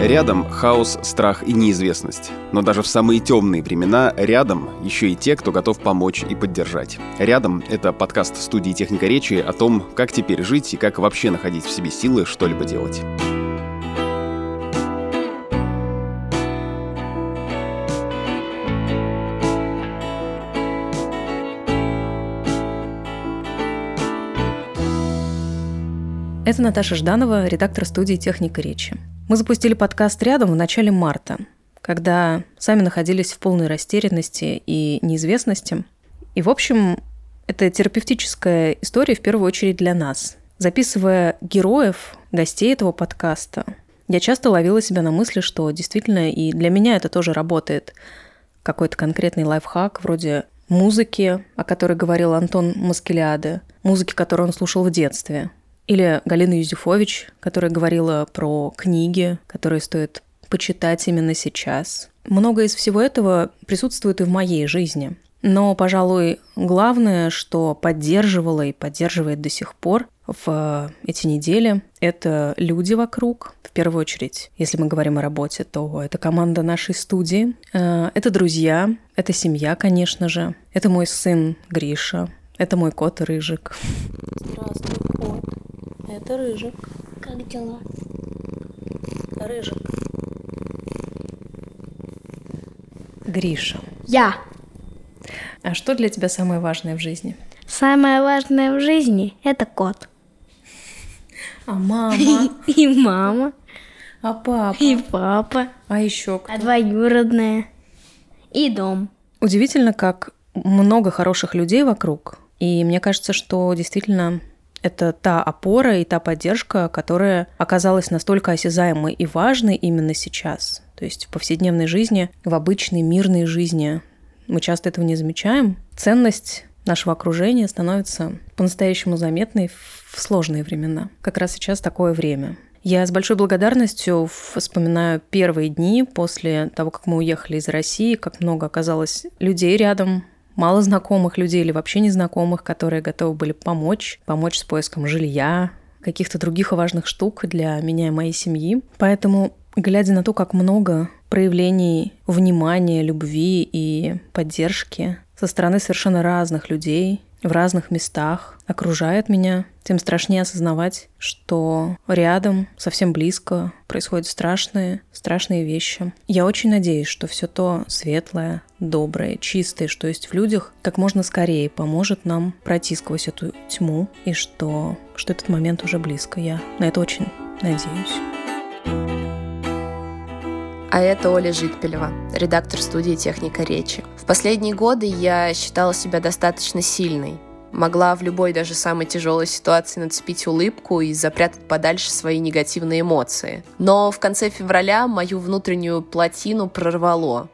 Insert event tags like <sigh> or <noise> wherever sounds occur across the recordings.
Рядом хаос, страх и неизвестность. Но даже в самые темные времена рядом еще и те, кто готов помочь и поддержать. Рядом — это подкаст студии «Техника речи» о том, как теперь жить и как вообще находить в себе силы что-либо делать. Это Наташа Жданова, редактор студии «Техника речи». Мы запустили подкаст рядом в начале марта, когда сами находились в полной растерянности и неизвестности. И, в общем, это терапевтическая история в первую очередь для нас. Записывая героев, гостей этого подкаста, я часто ловила себя на мысли, что действительно и для меня это тоже работает. Какой-то конкретный лайфхак вроде музыки, о которой говорил Антон Маскелиаде, музыки, которую он слушал в детстве, или Галина Юзефович, которая говорила про книги, которые стоит почитать именно сейчас. Много из всего этого присутствует и в моей жизни. Но, пожалуй, главное, что поддерживало и поддерживает до сих пор в эти недели, это люди вокруг. В первую очередь, если мы говорим о работе, то это команда нашей студии, э, это друзья, это семья, конечно же, это мой сын Гриша, это мой кот Рыжик. Здравствуй. Это Рыжик. Как дела? Рыжик. Гриша. Я. А что для тебя самое важное в жизни? Самое важное в жизни – это кот. А мама? <laughs> И мама, А папа? и папа, А еще кто? а двоюродная, и дом. Удивительно, как много хороших людей вокруг. И мне кажется, что действительно это та опора и та поддержка, которая оказалась настолько осязаемой и важной именно сейчас. То есть в повседневной жизни, в обычной мирной жизни мы часто этого не замечаем. Ценность нашего окружения становится по-настоящему заметной в сложные времена. Как раз сейчас такое время. Я с большой благодарностью вспоминаю первые дни после того, как мы уехали из России, как много оказалось людей рядом, мало знакомых людей или вообще незнакомых, которые готовы были помочь, помочь с поиском жилья, каких-то других важных штук для меня и моей семьи. Поэтому, глядя на то, как много проявлений внимания, любви и поддержки со стороны совершенно разных людей в разных местах окружает меня, тем страшнее осознавать, что рядом, совсем близко происходят страшные, страшные вещи. Я очень надеюсь, что все то светлое, доброе, чистое, что есть в людях, как можно скорее поможет нам пройти сквозь эту тьму, и что, что этот момент уже близко. Я на это очень надеюсь. А это Оля Житпелева, редактор студии «Техника речи». В последние годы я считала себя достаточно сильной. Могла в любой, даже самой тяжелой ситуации нацепить улыбку и запрятать подальше свои негативные эмоции. Но в конце февраля мою внутреннюю плотину прорвало.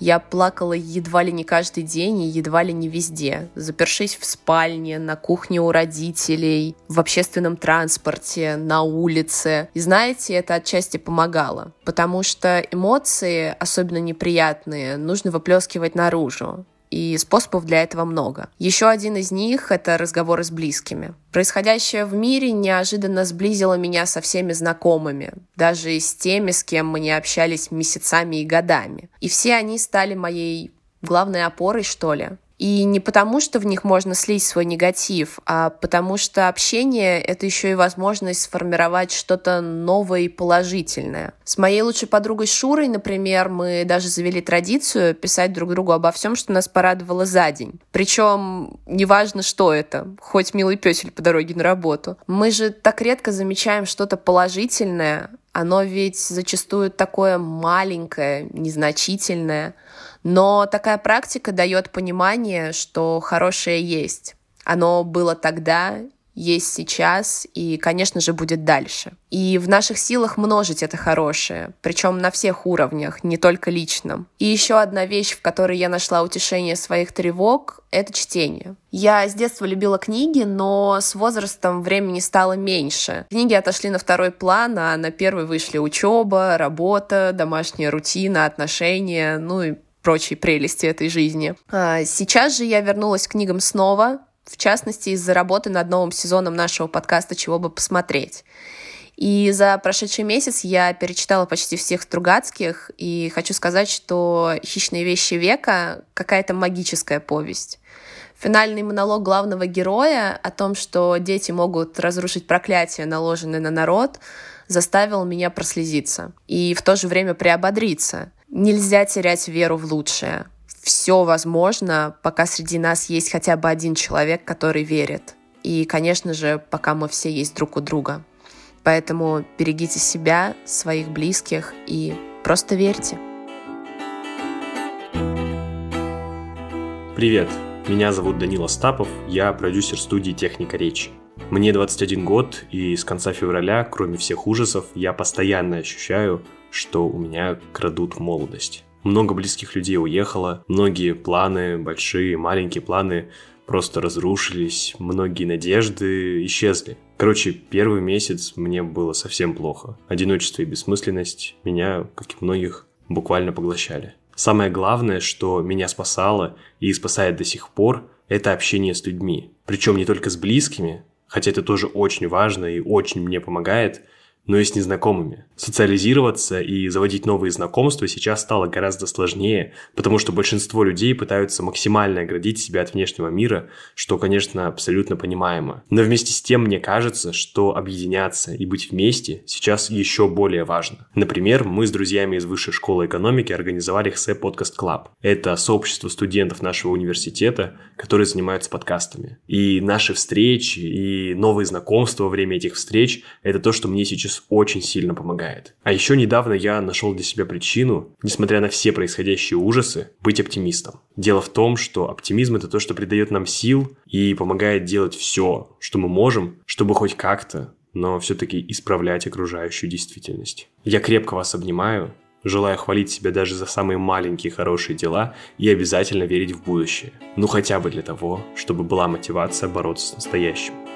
Я плакала едва ли не каждый день и едва ли не везде, запершись в спальне, на кухне у родителей, в общественном транспорте, на улице. И знаете, это отчасти помогало, потому что эмоции, особенно неприятные, нужно выплескивать наружу и способов для этого много. Еще один из них — это разговоры с близкими. Происходящее в мире неожиданно сблизило меня со всеми знакомыми, даже с теми, с кем мы не общались месяцами и годами. И все они стали моей главной опорой, что ли. И не потому, что в них можно слить свой негатив, а потому что общение — это еще и возможность сформировать что-то новое и положительное. С моей лучшей подругой Шурой, например, мы даже завели традицию писать друг другу обо всем, что нас порадовало за день. Причем неважно, что это, хоть милый песель по дороге на работу. Мы же так редко замечаем что-то положительное, оно ведь зачастую такое маленькое, незначительное — но такая практика дает понимание, что хорошее есть. Оно было тогда, есть сейчас и, конечно же, будет дальше. И в наших силах множить это хорошее, причем на всех уровнях, не только личном. И еще одна вещь, в которой я нашла утешение своих тревог, это чтение. Я с детства любила книги, но с возрастом времени стало меньше. Книги отошли на второй план, а на первый вышли учеба, работа, домашняя рутина, отношения, ну и прочие прелести этой жизни. А, сейчас же я вернулась к книгам снова, в частности, из-за работы над новым сезоном нашего подкаста «Чего бы посмотреть». И за прошедший месяц я перечитала почти всех Стругацких, и хочу сказать, что «Хищные вещи века» — какая-то магическая повесть. Финальный монолог главного героя о том, что дети могут разрушить проклятие, наложенное на народ, заставил меня прослезиться и в то же время приободриться. Нельзя терять веру в лучшее. Все возможно, пока среди нас есть хотя бы один человек, который верит. И, конечно же, пока мы все есть друг у друга. Поэтому берегите себя, своих близких и просто верьте. Привет, меня зовут Данила Стапов, я продюсер студии «Техника речи». Мне 21 год, и с конца февраля, кроме всех ужасов, я постоянно ощущаю, что у меня крадут молодость. Много близких людей уехало, многие планы, большие, маленькие планы просто разрушились, многие надежды исчезли. Короче, первый месяц мне было совсем плохо. Одиночество и бессмысленность меня, как и многих, буквально поглощали. Самое главное, что меня спасало и спасает до сих пор, это общение с людьми. Причем не только с близкими, хотя это тоже очень важно и очень мне помогает – но и с незнакомыми. Социализироваться и заводить новые знакомства сейчас стало гораздо сложнее, потому что большинство людей пытаются максимально оградить себя от внешнего мира, что, конечно, абсолютно понимаемо. Но вместе с тем мне кажется, что объединяться и быть вместе сейчас еще более важно. Например, мы с друзьями из Высшей школы экономики организовали HSE Podcast Club. Это сообщество студентов нашего университета, которые занимаются подкастами. И наши встречи, и новые знакомства во время этих встреч – это то, что мне сейчас очень сильно помогает. А еще недавно я нашел для себя причину, несмотря на все происходящие ужасы, быть оптимистом. Дело в том, что оптимизм это то, что придает нам сил и помогает делать все, что мы можем, чтобы хоть как-то, но все-таки исправлять окружающую действительность. Я крепко вас обнимаю, желаю хвалить себя даже за самые маленькие хорошие дела и обязательно верить в будущее. Ну хотя бы для того, чтобы была мотивация бороться с настоящим.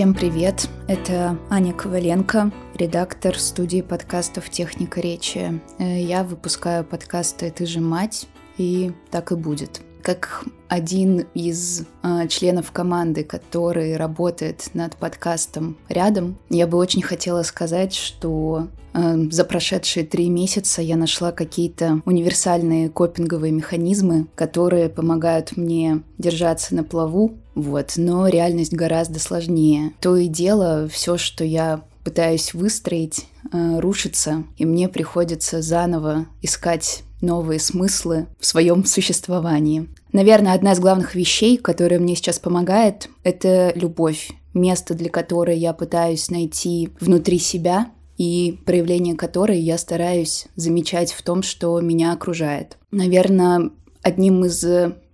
Всем привет! Это Аня Коваленко, редактор студии подкастов «Техника речи». Э, я выпускаю подкасты «Ты же мать» и «Так и будет». Как один из э, членов команды, который работает над подкастом рядом, я бы очень хотела сказать, что э, за прошедшие три месяца я нашла какие-то универсальные копинговые механизмы, которые помогают мне держаться на плаву вот, но реальность гораздо сложнее. То и дело, все, что я пытаюсь выстроить, э, рушится, и мне приходится заново искать новые смыслы в своем существовании. Наверное, одна из главных вещей, которая мне сейчас помогает, это любовь. Место, для которой я пытаюсь найти внутри себя, и проявление которой я стараюсь замечать в том, что меня окружает. Наверное, одним из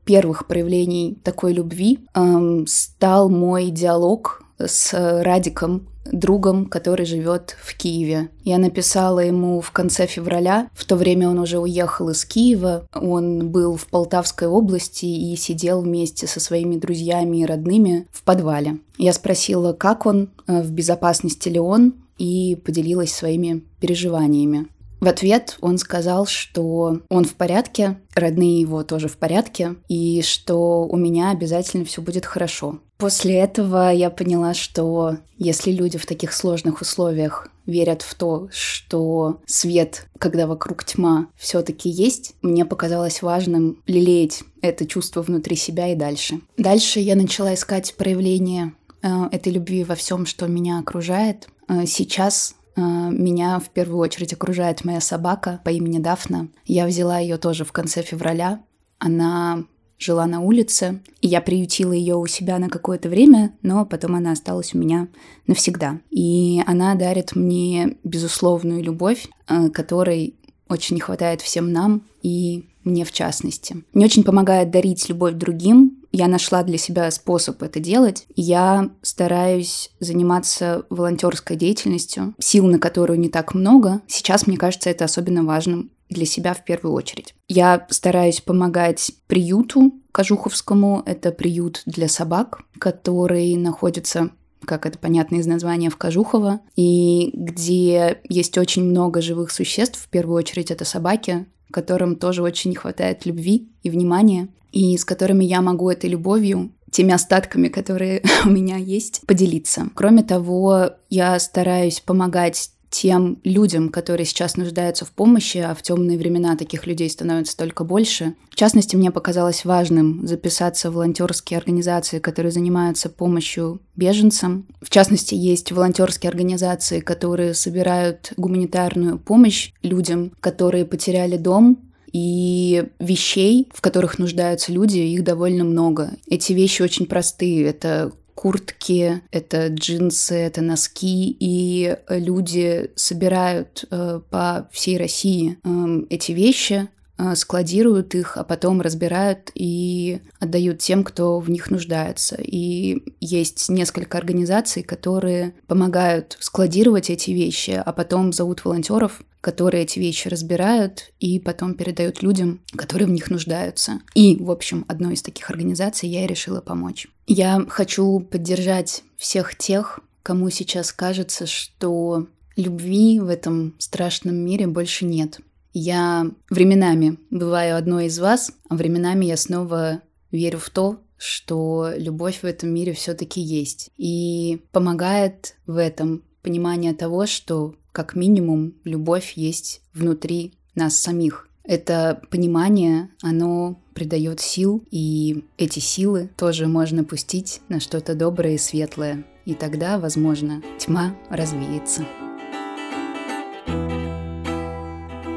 первых проявлений такой любви эм, стал мой диалог с Радиком, другом, который живет в Киеве. Я написала ему в конце февраля. В то время он уже уехал из Киева. Он был в Полтавской области и сидел вместе со своими друзьями и родными в подвале. Я спросила, как он, э, в безопасности ли он, и поделилась своими переживаниями. В ответ он сказал, что он в порядке, родные его тоже в порядке, и что у меня обязательно все будет хорошо. После этого я поняла, что если люди в таких сложных условиях верят в то, что свет, когда вокруг тьма, все-таки есть, мне показалось важным лелеять это чувство внутри себя и дальше. Дальше я начала искать проявление э, этой любви во всем, что меня окружает. Э, сейчас меня в первую очередь окружает моя собака по имени Дафна. Я взяла ее тоже в конце февраля. Она жила на улице, и я приютила ее у себя на какое-то время, но потом она осталась у меня навсегда. И она дарит мне безусловную любовь, а, которой очень не хватает всем нам и мне в частности. Мне очень помогает дарить любовь другим, я нашла для себя способ это делать. Я стараюсь заниматься волонтерской деятельностью, сил на которую не так много. Сейчас, мне кажется, это особенно важным для себя в первую очередь. Я стараюсь помогать приюту Кожуховскому. Это приют для собак, который находится как это понятно из названия, в Кожухово, и где есть очень много живых существ, в первую очередь это собаки, которым тоже очень не хватает любви и внимания и с которыми я могу этой любовью теми остатками, которые <laughs> у меня есть, поделиться. Кроме того, я стараюсь помогать тем людям, которые сейчас нуждаются в помощи, а в темные времена таких людей становится только больше. В частности, мне показалось важным записаться в волонтерские организации, которые занимаются помощью беженцам. В частности, есть волонтерские организации, которые собирают гуманитарную помощь людям, которые потеряли дом, и вещей, в которых нуждаются люди, их довольно много. Эти вещи очень простые. Это куртки, это джинсы, это носки, и люди собирают э, по всей России э, эти вещи, э, складируют их, а потом разбирают и отдают тем, кто в них нуждается. И есть несколько организаций, которые помогают складировать эти вещи, а потом зовут волонтеров, которые эти вещи разбирают и потом передают людям, которые в них нуждаются. И, в общем, одной из таких организаций я и решила помочь. Я хочу поддержать всех тех, кому сейчас кажется, что любви в этом страшном мире больше нет. Я временами бываю одной из вас, а временами я снова верю в то, что любовь в этом мире все-таки есть. И помогает в этом понимание того, что как минимум, любовь есть внутри нас самих. Это понимание, оно придает сил, и эти силы тоже можно пустить на что-то доброе и светлое. И тогда, возможно, тьма развеется.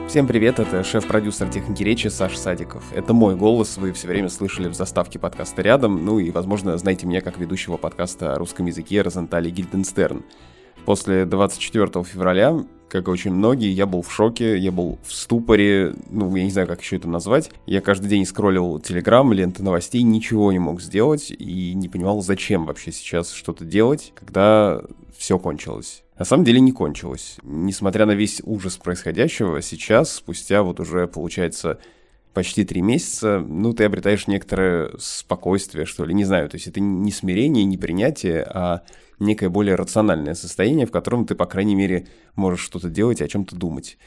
Всем привет, это шеф-продюсер техники речи Саш Садиков. Это мой голос, вы все время слышали в заставке подкаста рядом, ну и, возможно, знаете меня как ведущего подкаста о русском языке Розентали Гильденстерн. После 24 февраля, как и очень многие, я был в шоке, я был в ступоре, ну, я не знаю, как еще это назвать. Я каждый день скроллил Телеграм, ленты новостей, ничего не мог сделать и не понимал, зачем вообще сейчас что-то делать, когда все кончилось. На самом деле не кончилось. Несмотря на весь ужас происходящего, сейчас, спустя вот уже, получается, почти три месяца, ну, ты обретаешь некоторое спокойствие, что ли, не знаю, то есть это не смирение, не принятие, а некое более рациональное состояние, в котором ты, по крайней мере, можешь что-то делать и о чем-то думать.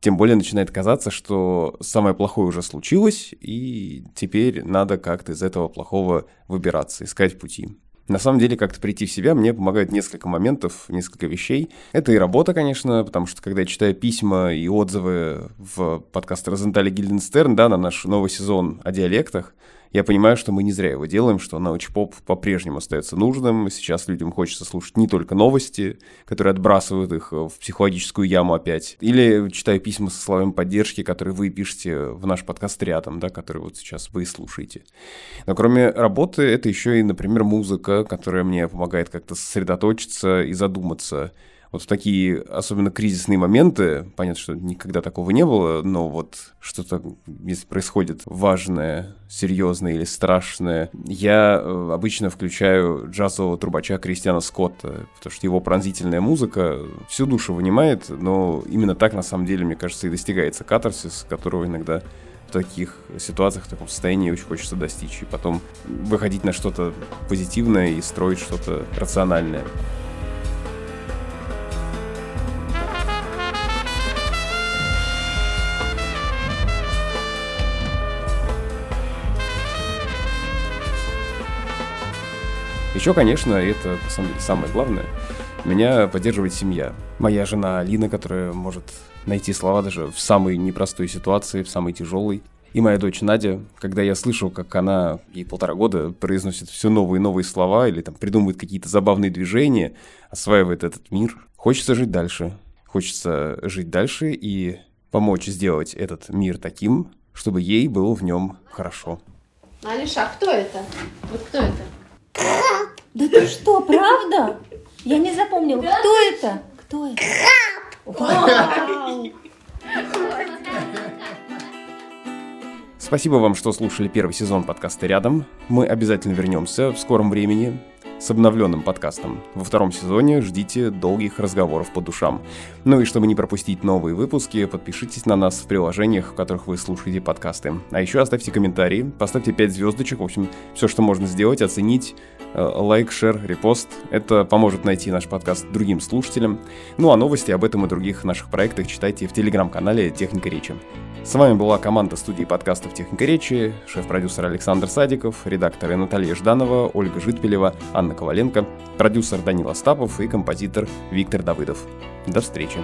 Тем более начинает казаться, что самое плохое уже случилось, и теперь надо как-то из этого плохого выбираться, искать пути. На самом деле, как-то прийти в себя мне помогает несколько моментов, несколько вещей. Это и работа, конечно, потому что когда я читаю письма и отзывы в подкаст Розентали Гильденстерн, да, на наш новый сезон о диалектах, я понимаю, что мы не зря его делаем, что научпоп по-прежнему остается нужным. Сейчас людям хочется слушать не только новости, которые отбрасывают их в психологическую яму опять, или читаю письма со словами поддержки, которые вы пишете в наш подкаст рядом, да, который вот сейчас вы слушаете. Но кроме работы, это еще и, например, музыка, которая мне помогает как-то сосредоточиться и задуматься вот в такие особенно кризисные моменты, понятно, что никогда такого не было, но вот что-то, если происходит важное, серьезное или страшное, я э, обычно включаю джазового трубача Кристиана Скотта, потому что его пронзительная музыка всю душу вынимает, но именно так, на самом деле, мне кажется, и достигается катарсис, которого иногда в таких ситуациях, в таком состоянии очень хочется достичь, и потом выходить на что-то позитивное и строить что-то рациональное. Еще, конечно, это на самом деле самое главное, меня поддерживает семья. Моя жена Алина, которая может найти слова даже в самой непростой ситуации, в самой тяжелой. И моя дочь Надя, когда я слышу, как она, ей полтора года, произносит все новые и новые слова или там придумывает какие-то забавные движения, осваивает этот мир, хочется жить дальше. Хочется жить дальше и помочь сделать этот мир таким, чтобы ей было в нем хорошо. Алиша, а кто это? Вот кто это? <laughs> Да ты что, правда? Я не запомнила. Кто это? Кто это? Вау! Спасибо вам, что слушали первый сезон подкаста «Рядом». Мы обязательно вернемся в скором времени с обновленным подкастом. Во втором сезоне ждите долгих разговоров по душам. Ну и чтобы не пропустить новые выпуски, подпишитесь на нас в приложениях, в которых вы слушаете подкасты. А еще оставьте комментарии, поставьте 5 звездочек, в общем, все, что можно сделать, оценить, э, лайк, шер, репост. Это поможет найти наш подкаст другим слушателям. Ну а новости об этом и других наших проектах читайте в телеграм-канале «Техника речи». С вами была команда студии подкастов «Техника речи», шеф-продюсер Александр Садиков, редакторы Наталья Жданова, Ольга Житпелева, Анна Коваленко, продюсер Данил Остапов и композитор Виктор Давыдов. До встречи!